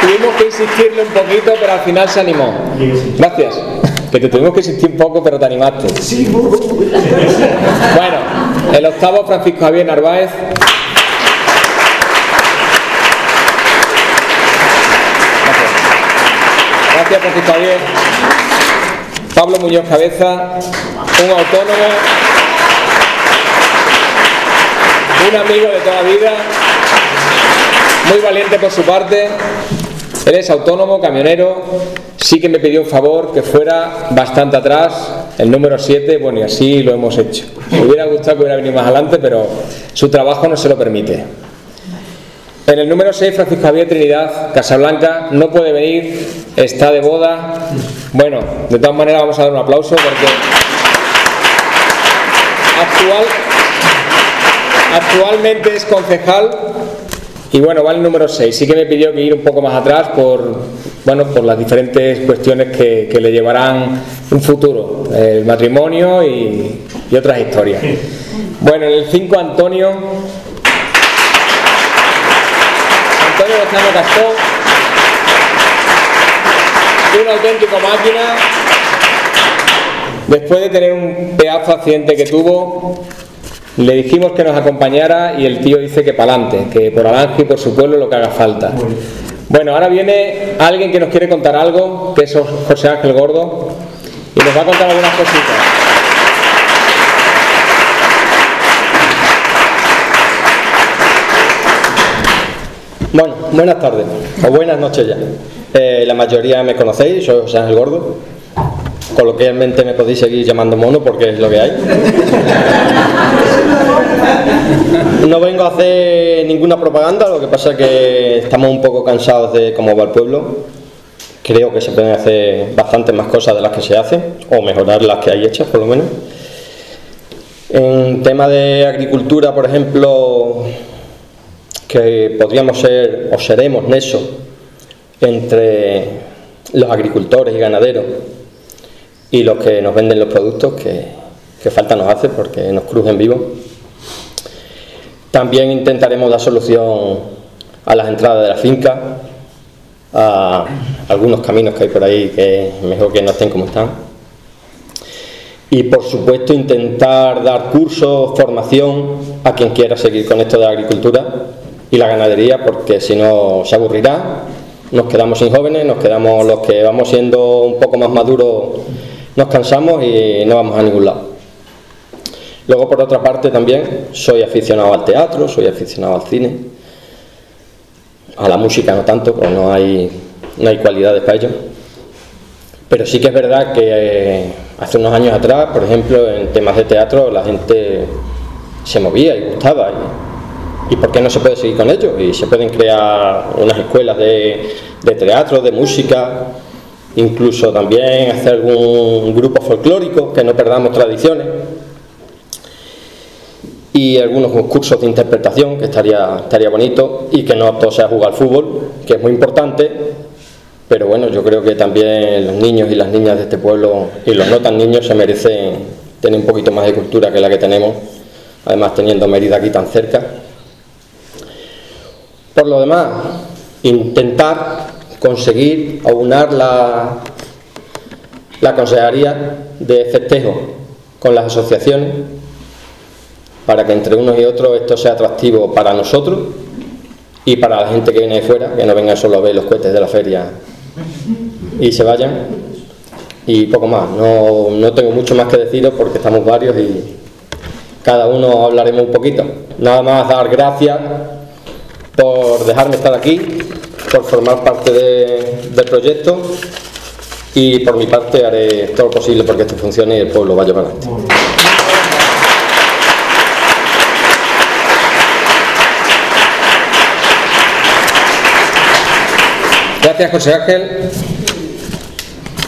Speaker 1: Tuvimos que insistirle un poquito, pero al final se animó. Gracias. Que te tuvimos que insistir un poco, pero te animaste. Bueno, el octavo, Francisco Javier Narváez. Gracias. Francisco Javier. Pablo Muñoz Cabeza, un autónomo, un amigo de toda vida, muy valiente por su parte. Él es autónomo, camionero, sí que me pidió un favor que fuera bastante atrás, el número 7, bueno, y así lo hemos hecho. Me hubiera gustado que hubiera venido más adelante, pero su trabajo no se lo permite. En el número 6, Francisco Javier Trinidad, Casablanca, no puede venir, está de boda. Bueno, de todas maneras vamos a dar un aplauso porque actual, actualmente es concejal y bueno, va el número 6. Sí que me pidió que ir un poco más atrás por, bueno, por las diferentes cuestiones que, que le llevarán un futuro, el matrimonio y, y otras historias. Bueno, en el 5, Antonio. Antonio Lozano Castón, un auténtico máquina, después de tener un pedazo accidente que tuvo, le dijimos que nos acompañara y el tío dice que para adelante, que por Alange y por su pueblo lo que haga falta. Bueno, ahora viene alguien que nos quiere contar algo, que es José Ángel Gordo, y nos va a contar algunas cositas.
Speaker 7: Bueno, buenas tardes, o buenas noches ya. Eh, la mayoría me conocéis, soy José Ángel Gordo. Coloquialmente me podéis seguir llamando mono porque es lo que hay. No vengo a hacer ninguna propaganda, lo que pasa es que estamos un poco cansados de cómo va el pueblo. Creo que se pueden hacer bastantes más cosas de las que se hacen, o mejorar las que hay hechas por lo menos. En tema de agricultura, por ejemplo, que podríamos ser o seremos nexo entre los agricultores y ganaderos y los que nos venden los productos que, que falta nos hace porque nos crujen vivos. También intentaremos dar solución a las entradas de la finca, a algunos caminos que hay por ahí que mejor que no estén como están. Y por supuesto intentar dar cursos, formación a quien quiera seguir con esto de la agricultura y la ganadería porque si no se aburrirá nos quedamos sin jóvenes, nos quedamos los que vamos siendo un poco más maduros, nos cansamos y no vamos a ningún lado. Luego, por otra parte, también soy aficionado al teatro, soy aficionado al cine, a la música no tanto, porque no hay, no hay cualidades para ello. Pero sí que es verdad que eh, hace unos años atrás, por ejemplo, en temas de teatro, la gente se movía y gustaba. Y, ¿Y por qué no se puede seguir con ello? Y se pueden crear unas escuelas de, de teatro, de música, incluso también hacer algún grupo folclórico, que no perdamos tradiciones y algunos cursos de interpretación, que estaría, estaría bonito, y que no todo sea jugar al fútbol, que es muy importante, pero bueno, yo creo que también los niños y las niñas de este pueblo, y los no tan niños, se merecen tener un poquito más de cultura que la que tenemos, además teniendo Mérida aquí tan cerca. Por lo demás, intentar conseguir aunar la, la consejería de festejo con las asociaciones para que entre unos y otros esto sea atractivo para nosotros y para la gente que viene de fuera, que no venga solo a ver los cohetes de la feria y se vayan. Y poco más, no, no tengo mucho más que deciros porque estamos varios y cada uno hablaremos un poquito. Nada más dar gracias por dejarme estar aquí, por formar parte de, del proyecto y por mi parte haré todo lo posible porque esto funcione y el pueblo vaya para adelante.
Speaker 1: Gracias, José Ángel.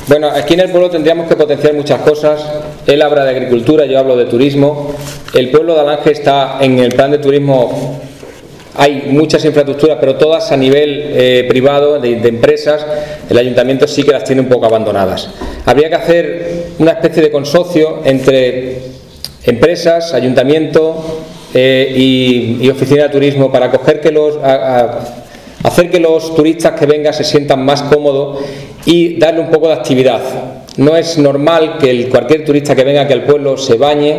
Speaker 1: Bueno, aquí en el pueblo tendríamos que potenciar muchas cosas. Él habla de agricultura, yo hablo de turismo. El pueblo de Alange está en el plan de turismo. Hay muchas infraestructuras, pero todas a nivel eh, privado, de, empresas. El ayuntamiento sí que las tiene un poco abandonadas. Habría que hacer una especie de consorcio entre empresas, ayuntamiento eh, y, oficina de turismo para coger que los. Hacer que los turistas que vengan se sientan más cómodos y darle un poco de actividad. No es normal que el, cualquier turista que venga aquí al pueblo se bañe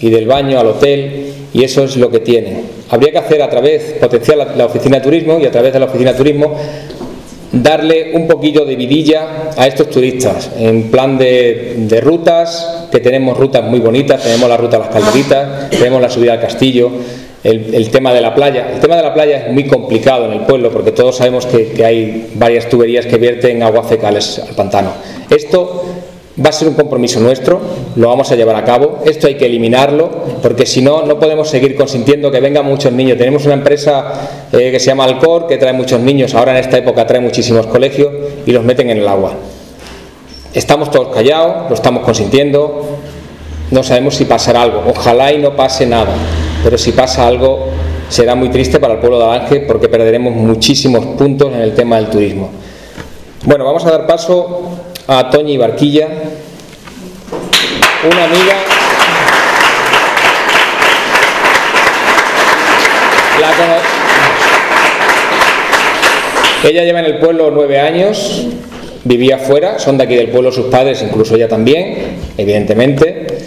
Speaker 1: y del baño al hotel y eso es lo que tiene. Habría que hacer a través, potenciar la, oficina de turismo y a través de la oficina de turismo darle un poquillo de vidilla a estos turistas en plan de, de, rutas, que tenemos rutas muy bonitas, tenemos la ruta a las calderitas, tenemos la subida al castillo, el, tema de la playa. El tema de la playa es muy complicado en el pueblo porque todos sabemos que, que hay varias tuberías que vierten aguas fecales al pantano. Esto va a ser un compromiso nuestro, lo vamos a llevar a cabo, esto hay que eliminarlo, porque si no, no podemos seguir consintiendo que vengan muchos niños. Tenemos una empresa eh, que se llama Alcor, que trae muchos niños, ahora en esta época trae muchísimos colegios y los meten en el agua. Estamos todos callados, lo estamos consintiendo, no sabemos si pasará algo, ojalá y no pase nada, pero si pasa algo será muy triste para el pueblo de Alange porque perderemos muchísimos puntos en el tema del turismo. Bueno, vamos a dar paso a Toñi Barquilla, una amiga. La ella lleva en el pueblo nueve años, vivía fuera, son de aquí del pueblo sus padres, incluso ella también, evidentemente.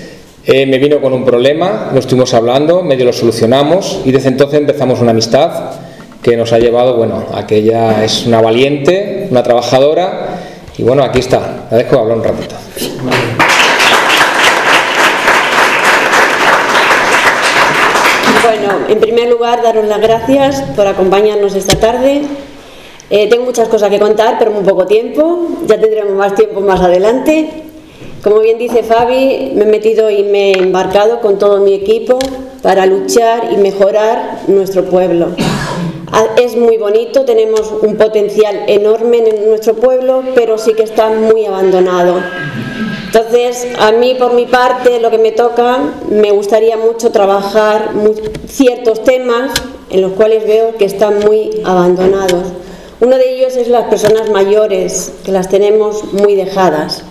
Speaker 1: Eh, me vino con un problema, lo estuvimos hablando, medio lo solucionamos y desde entonces empezamos una amistad que nos ha llevado, bueno, a que ella es una valiente, una trabajadora y bueno, aquí está, la dejo hablar un ratito.
Speaker 8: Bueno, en primer lugar, daros las gracias por acompañarnos esta tarde. Eh, tengo muchas cosas que contar, pero muy poco tiempo. Ya tendremos más tiempo más adelante. Como bien dice Fabi, me he metido y me he embarcado con todo mi equipo para luchar y mejorar nuestro pueblo. Es muy bonito, tenemos un potencial enorme en nuestro pueblo, pero sí que está muy abandonado. Entonces, a mí por mi parte, lo que me toca, me gustaría mucho trabajar ciertos temas en los cuales veo que están muy abandonados. Uno de ellos es las personas mayores, que las tenemos muy dejadas.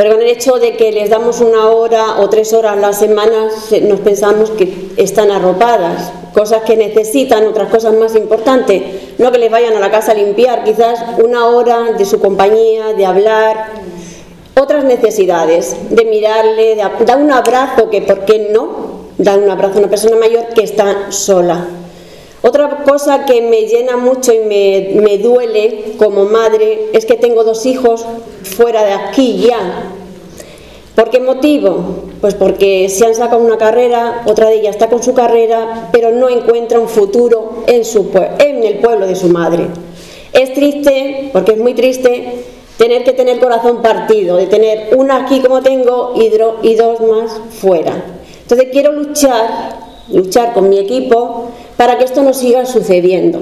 Speaker 8: Pero con el hecho de que les damos una hora o tres horas a la semana, nos pensamos que están arropadas, cosas que necesitan, otras cosas más importantes. No que les vayan a la casa a limpiar, quizás una hora de su compañía, de hablar, otras necesidades, de mirarle, de dar un abrazo, que por qué no dar un abrazo a una persona mayor que está sola. Otra cosa que me llena mucho y me, me duele como madre es que tengo dos hijos fuera de aquí ya. ¿Por qué motivo? Pues porque se han sacado una carrera, otra de ellas está con su carrera, pero no encuentra un futuro en, su, en el pueblo de su madre. Es triste, porque es muy triste, tener que tener corazón partido, de tener una aquí como tengo y, y dos más fuera. Entonces quiero luchar, luchar con mi equipo para que esto no siga sucediendo,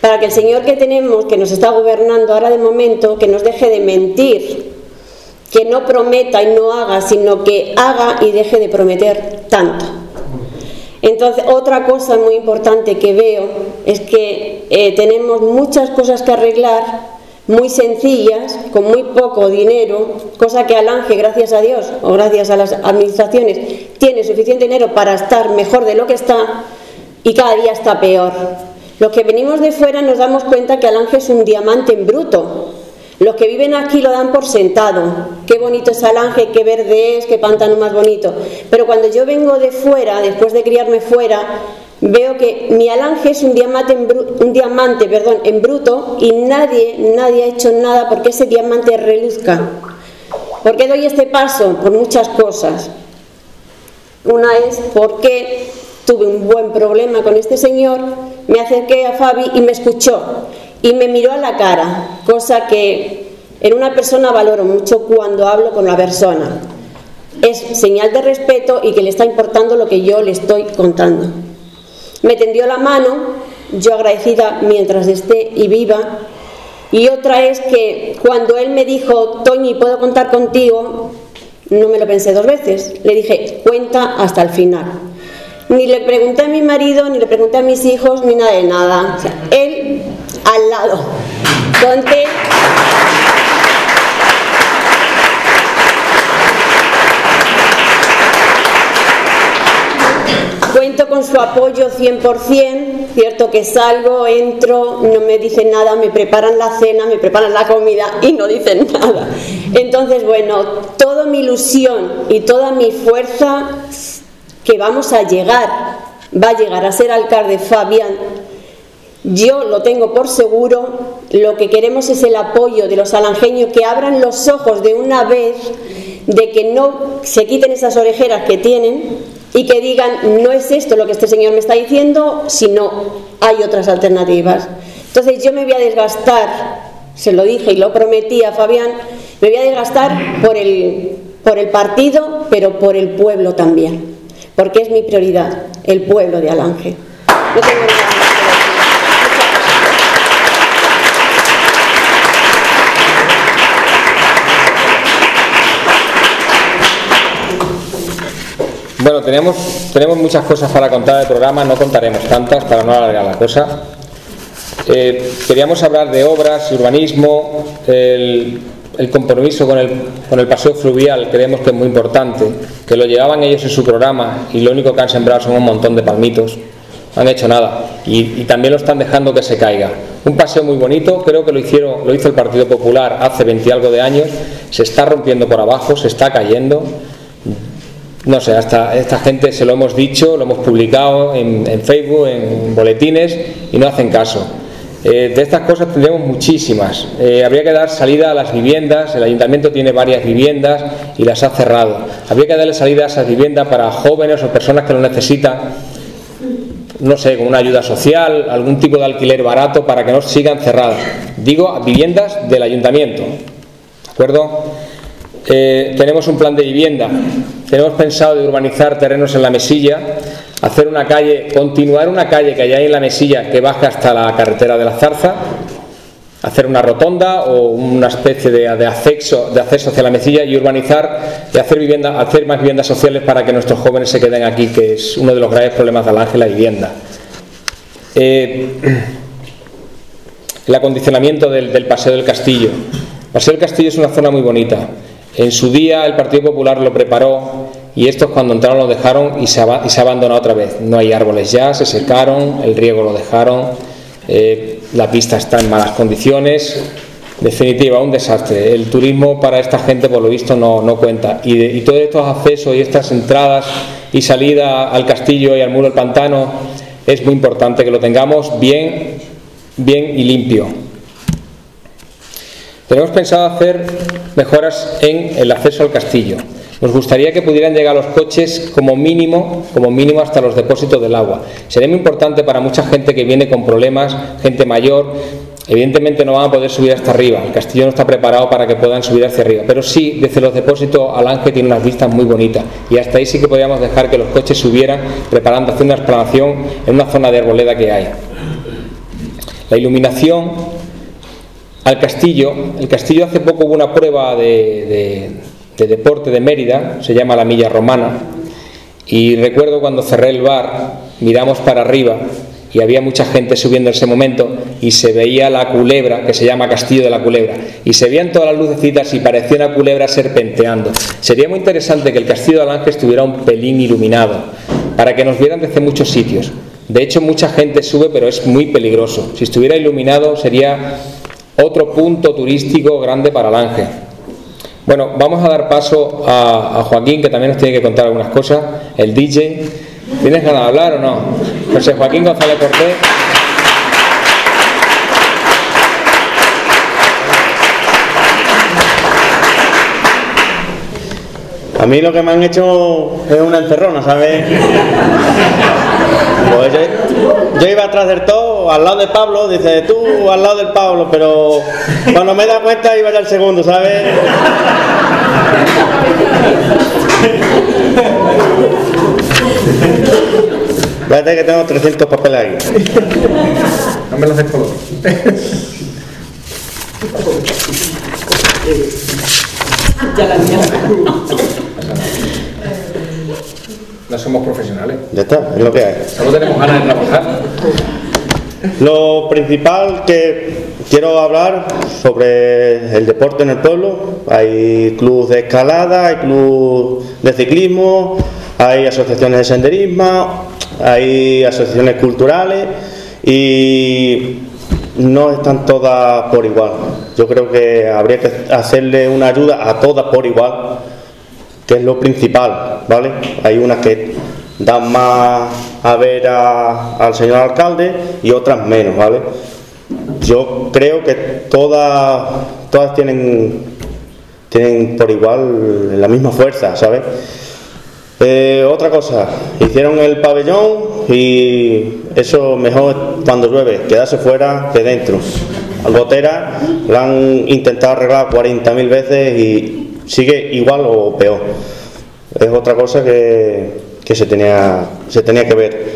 Speaker 8: para que el Señor que tenemos, que nos está gobernando ahora de momento, que nos deje de mentir, que no prometa y no haga, sino que haga y deje de prometer tanto. Entonces, otra cosa muy importante que veo es que eh, tenemos muchas cosas que arreglar, muy sencillas, con muy poco dinero, cosa que Alange, gracias a Dios o gracias a las administraciones, tiene suficiente dinero para estar mejor de lo que está y cada día está peor. Los que venimos de fuera nos damos cuenta que Alange es un diamante en bruto. Los que viven aquí lo dan por sentado. Qué bonito es Alange, qué verde es, qué pantano más bonito. Pero cuando yo vengo de fuera, después de criarme fuera, veo que mi Alange es un diamante, en un diamante perdón, en bruto y nadie, nadie ha hecho nada porque ese diamante reluzca. ¿Por qué doy este paso? Por muchas cosas. Una es porque tuve un buen problema con este señor, me acerqué a Fabi y me escuchó y me miró a la cara, cosa que en una persona valoro mucho cuando hablo con la persona. Es señal de respeto y que le está importando lo que yo le estoy contando. Me tendió la mano, yo agradecida mientras esté y viva. Y otra es que cuando él me dijo, Toñi, ¿puedo contar contigo? No me lo pensé dos veces. Le dije, cuenta hasta el final. Ni le pregunté a mi marido, ni le pregunté a mis hijos, ni nada de nada. O sea, él al lado. Donde Cuento con su apoyo 100%, cierto que salgo, entro, no me dicen nada, me preparan la cena, me preparan la comida y no dicen nada. Entonces, bueno, toda mi ilusión y toda mi fuerza que vamos a llegar, va a llegar a ser alcalde Fabián, yo lo tengo por seguro, lo que queremos es el apoyo de los alangeños que abran los ojos de una vez, de que no se quiten esas orejeras que tienen y que digan, no es esto lo que este señor me está diciendo, sino hay otras alternativas. Entonces yo me voy a desgastar, se lo dije y lo prometí a Fabián, me voy a desgastar por el, por el partido, pero por el pueblo también, porque es mi prioridad, el pueblo de Alange. No tengo nada.
Speaker 1: Bueno, tenemos, tenemos muchas cosas para contar del programa, no contaremos tantas para no alargar la cosa. Eh, queríamos hablar de obras, urbanismo, el, el compromiso con el, con el paseo fluvial, creemos que es muy importante, que lo llevaban ellos en su programa y lo único que han sembrado son un montón de palmitos, no han hecho nada y, también lo están dejando que se caiga. Un paseo muy bonito, creo que lo, hicieron, lo hizo el Partido Popular hace 20 y algo de años, se está rompiendo por abajo, se está cayendo no sé, hasta esta gente se lo hemos dicho, lo hemos publicado en, en Facebook, en boletines y no hacen caso. Eh, de estas cosas tendremos muchísimas. Eh, habría que dar salida a las viviendas, el ayuntamiento tiene varias viviendas y las ha cerrado. Habría que darle salida a esas viviendas para jóvenes o personas que lo necesitan, no sé, con una ayuda social, algún tipo de alquiler barato para que no sigan cerradas. Digo, viviendas del ayuntamiento. ¿De acuerdo? Eh, tenemos un plan de vivienda. Tenemos pensado de urbanizar terrenos en la mesilla, hacer una calle, continuar una calle que hay en la mesilla que baja hasta la carretera de la Zarza, hacer una rotonda o una especie de, acceso, de acceso hacia la mesilla y urbanizar y hacer, vivienda, hacer más viviendas sociales para que nuestros jóvenes se queden aquí, que es uno de los graves problemas de Alange, la vivienda. Eh, el acondicionamiento del Paseo del Castillo. El Paseo del Castillo es una zona muy bonita. En su día el Partido Popular lo preparó y estos cuando entraron lo dejaron y se, aba- y abandonó otra vez. No hay árboles ya, se secaron, el riego lo dejaron, eh, la pista está en malas condiciones. Definitiva, un desastre. El turismo para esta gente, por lo visto, no, no cuenta. Y, y todos estos accesos y estas entradas y salida al castillo y al muro del pantano es muy importante que lo tengamos bien, bien y limpio. Tenemos pensado hacer mejoras en el acceso al castillo. Nos gustaría que pudieran llegar los coches como mínimo, como mínimo hasta los depósitos del agua. Sería muy importante para mucha gente que viene con problemas, gente mayor. Evidentemente no van a poder subir hasta arriba. El castillo no está preparado para que puedan subir hacia arriba. Pero sí, desde los depósitos al Ángel tiene unas vistas muy bonitas. Y hasta ahí sí que podríamos dejar que los coches subieran, preparando, haciendo una explanación en una zona de arboleda que hay. La iluminación al castillo. El castillo hace poco hubo una prueba de deporte de Mérida, se llama la Milla Romana, y recuerdo cuando cerré el bar, miramos para arriba y había mucha gente subiendo en ese momento y se veía la culebra, que se llama Castillo de la Culebra, y se veían todas las lucecitas y parecía una culebra serpenteando. Sería muy interesante que el Castillo de Alange estuviera un pelín iluminado, para que nos vieran desde muchos sitios. De hecho, mucha gente sube, pero es muy peligroso. Si estuviera iluminado sería otro punto turístico grande para Alange. Bueno, vamos a dar paso a, Joaquín, que también nos tiene que contar algunas cosas, el DJ. ¿Tienes ganas de hablar o no? José Joaquín González Cortés.
Speaker 9: A mí lo que me han hecho es una encerrona, ¿sabes? Pues yo, yo, iba atrás del todo, al lado de Pablo, dice tú al lado del Pablo, pero cuando me da cuenta iba ya al segundo, ¿sabes? Fíjate que tengo 300 papeles aquí.
Speaker 1: No me lo haces color.
Speaker 4: Ya la mía.
Speaker 1: No somos profesionales.
Speaker 9: Ya está, es lo que hay.
Speaker 1: Solo tenemos ganas de trabajar.
Speaker 9: Lo principal que quiero hablar sobre el deporte en el pueblo. Hay clubes de escalada, hay clubes de ciclismo, hay asociaciones de senderismo, hay asociaciones culturales y no están todas por igual. Yo creo que habría que hacerle una ayuda a todas por igual, que es lo principal, ¿vale? Hay unas que dan más a ver a, al señor alcalde y otras menos, ¿vale? Yo creo que todas, todas tienen, tienen por igual la misma fuerza, ¿sabes? Eh, otra cosa, hicieron el pabellón y eso mejor cuando llueve, quedarse fuera que dentro. Gotera la han intentado arreglar 40.000 veces y sigue igual o peor. Es otra cosa que, que se, tenía, se tenía que ver.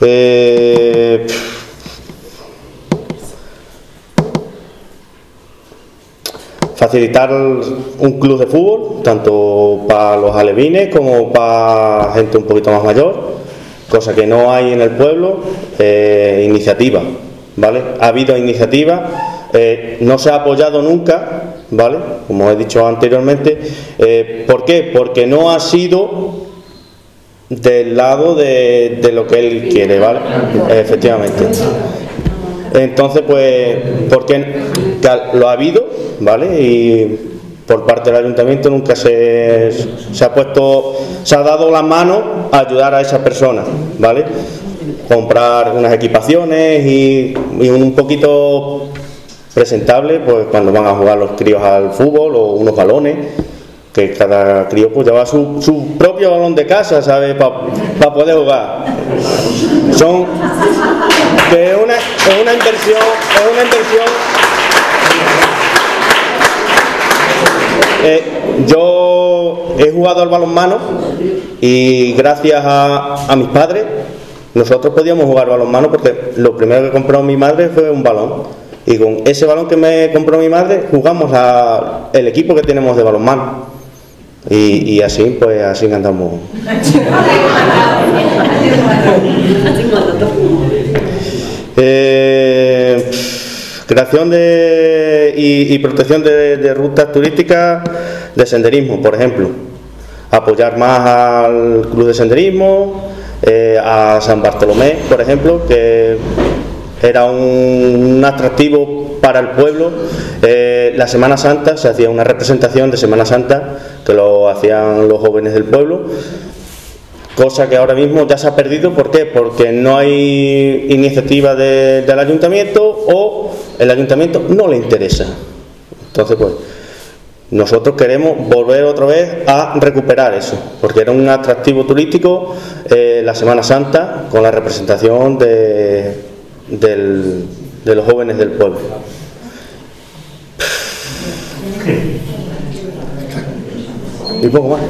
Speaker 9: Eh, facilitar un club de fútbol, tanto para los alevines como para gente un poquito más mayor, cosa que no hay en el pueblo, eh, iniciativa, ¿vale? Ha habido iniciativa, eh, no se ha apoyado nunca, ¿vale? Como he dicho anteriormente, eh, ¿por qué? Porque no ha sido del lado de, de lo que él quiere, ¿vale? Efectivamente. Entonces, pues, porque lo ha habido, ¿vale? Y por parte del ayuntamiento nunca se, se ha puesto, se ha dado la mano a ayudar a esa persona, ¿vale? Comprar unas equipaciones y un poquito presentable, pues cuando van a jugar los críos al fútbol o unos balones que cada crío pues lleva su, su propio balón de casa, ¿sabes? Para pa poder jugar. Son que es una, es una inversión, es una inversión. Eh, yo he jugado al balonmano y gracias a, a mis padres nosotros podíamos jugar balonmano porque lo primero que compró mi madre fue un balón y con ese balón que me compró mi madre jugamos a el equipo que tenemos de balonmano y, y así pues así andamos eh, creación de, y, y protección de, de, rutas turísticas de senderismo, por ejemplo. Apoyar más al club de senderismo, eh, a San Bartolomé, por ejemplo, que era un, atractivo para el pueblo. Eh, la Semana Santa se hacía una representación de Semana Santa que lo hacían los jóvenes del pueblo cosa que ahora mismo ya se ha perdido. ¿Por qué? Porque no hay iniciativa de- del ayuntamiento o el ayuntamiento no le interesa. Entonces, pues, nosotros queremos volver otra vez a recuperar eso, porque era un atractivo turístico eh, la Semana Santa con la representación de, del- de los jóvenes del pueblo. Y poco más.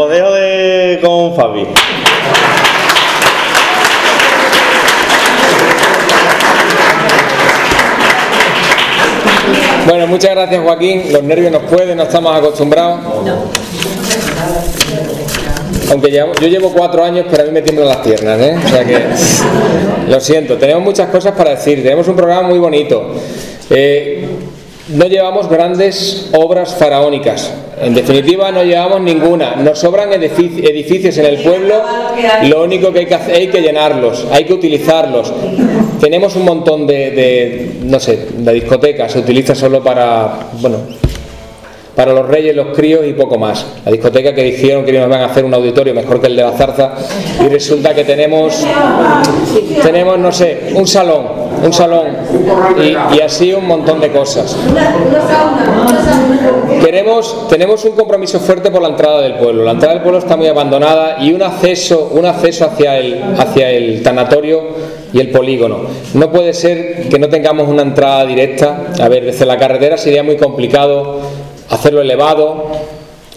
Speaker 9: Os dejo de, con Fabi.
Speaker 1: Bueno, muchas gracias Joaquín. Los nervios nos pueden, no estamos acostumbrados. Aunque llevo- yo llevo cuatro años, pero a mí me tiemblan las piernas, ¿eh? O sea que lo siento. Tenemos muchas cosas para decir. Tenemos un programa muy bonito. Eh, no llevamos grandes obras faraónicas. En definitiva, no llevamos ninguna. Nos sobran edific- edificios en el pueblo. Lo único que hay que hacer hay que llenarlos, hay que utilizarlos. Tenemos un montón de, de, no sé, la discoteca se utiliza solo para, bueno, para los reyes, los críos y poco más. La discoteca que dijeron que nos van a hacer un auditorio mejor que el de la zarza y resulta que tenemos, tenemos no sé, un salón, un salón y, y así un montón de cosas. Queremos, tenemos un compromiso fuerte por la entrada del pueblo. La entrada del pueblo está muy abandonada y un acceso, un acceso hacia el, hacia el tanatorio y el polígono. No puede ser que no tengamos una entrada directa. A ver, desde la carretera sería muy complicado hacerlo elevado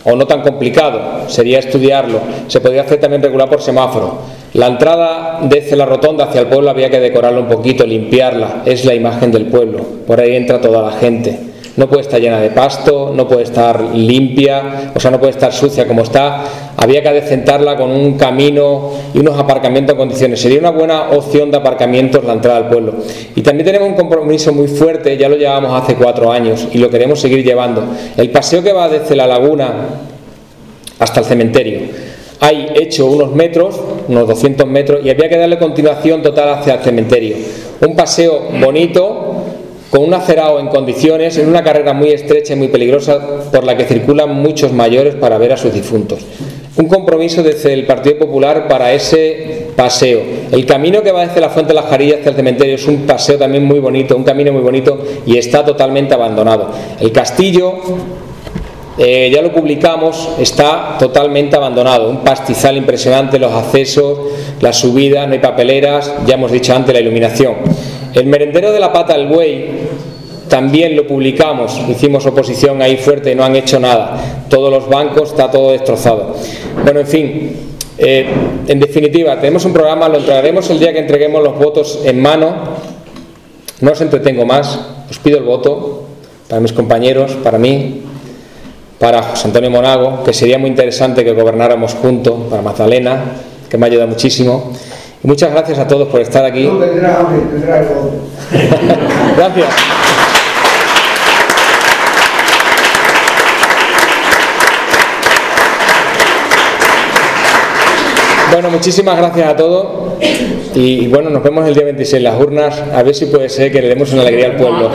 Speaker 1: o no tan complicado, sería estudiarlo. Se podría hacer también regular por semáforo. La entrada desde la rotonda hacia el pueblo había que decorarla un poquito, limpiarla. Es la imagen del pueblo. Por ahí entra toda la gente. No puede estar llena de pasto, no puede estar limpia, o sea, no puede estar sucia como está. Había que adecentarla con un camino y unos aparcamientos en condiciones. Sería una buena opción de aparcamientos la entrada al pueblo. Y también tenemos un compromiso muy fuerte, ya lo llevamos hace cuatro años y lo queremos seguir llevando. El paseo que va desde la laguna hasta el cementerio. Hay hecho unos metros, unos 200 metros, y había que darle continuación total hacia el cementerio. Un paseo bonito, con un acerado en condiciones, en una carrera muy estrecha y muy peligrosa por la que circulan muchos mayores para ver a sus difuntos. Un compromiso desde el Partido Popular para ese paseo. El camino que va desde la Fuente de las Jarillas hacia el cementerio es un paseo también muy bonito, un camino muy bonito y está totalmente abandonado. El castillo eh, ya lo publicamos, está totalmente abandonado. Un pastizal impresionante, los accesos, la subida, no hay papeleras, ya hemos dicho antes la iluminación. El merendero de la pata del buey también lo publicamos, hicimos oposición ahí fuerte y no han hecho nada. Todos los bancos, está todo destrozado. Bueno, en fin, eh, en definitiva, tenemos un programa, lo entregaremos el día que entreguemos los votos en mano. No os entretengo más, os pido el voto para mis compañeros, para mí, para José Antonio Monago, que sería muy interesante que gobernáramos juntos, para Magdalena, que me ha ayudado muchísimo. Y muchas gracias a todos por estar aquí. gracias. Bueno, muchísimas gracias a todos. Y, bueno, nos vemos el día 26 en las urnas, a ver si puede ser que le demos una alegría al pueblo.